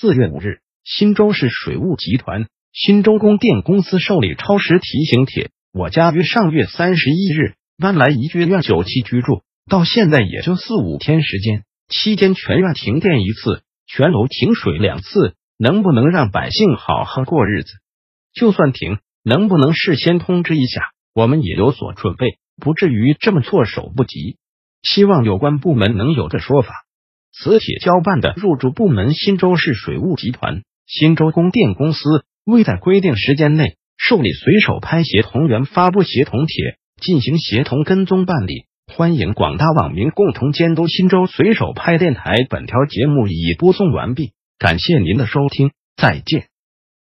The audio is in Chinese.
四月五日，新州市水务集团新州供电公司受理超时提醒帖。我家于上月三十一日搬来宜居院九期居住，到现在也就四五天时间，期间全院停电一次，全楼停水两次，能不能让百姓好好过日子？就算停，能不能事先通知一下，我们也有所准备？不至于这么措手不及，希望有关部门能有个说法。磁铁交办的入驻部门新州市水务集团、新州供电公司未在规定时间内受理随手拍协同员发布协同帖，进行协同跟踪办理。欢迎广大网民共同监督新州随手拍电台。本条节目已播送完毕，感谢您的收听，再见。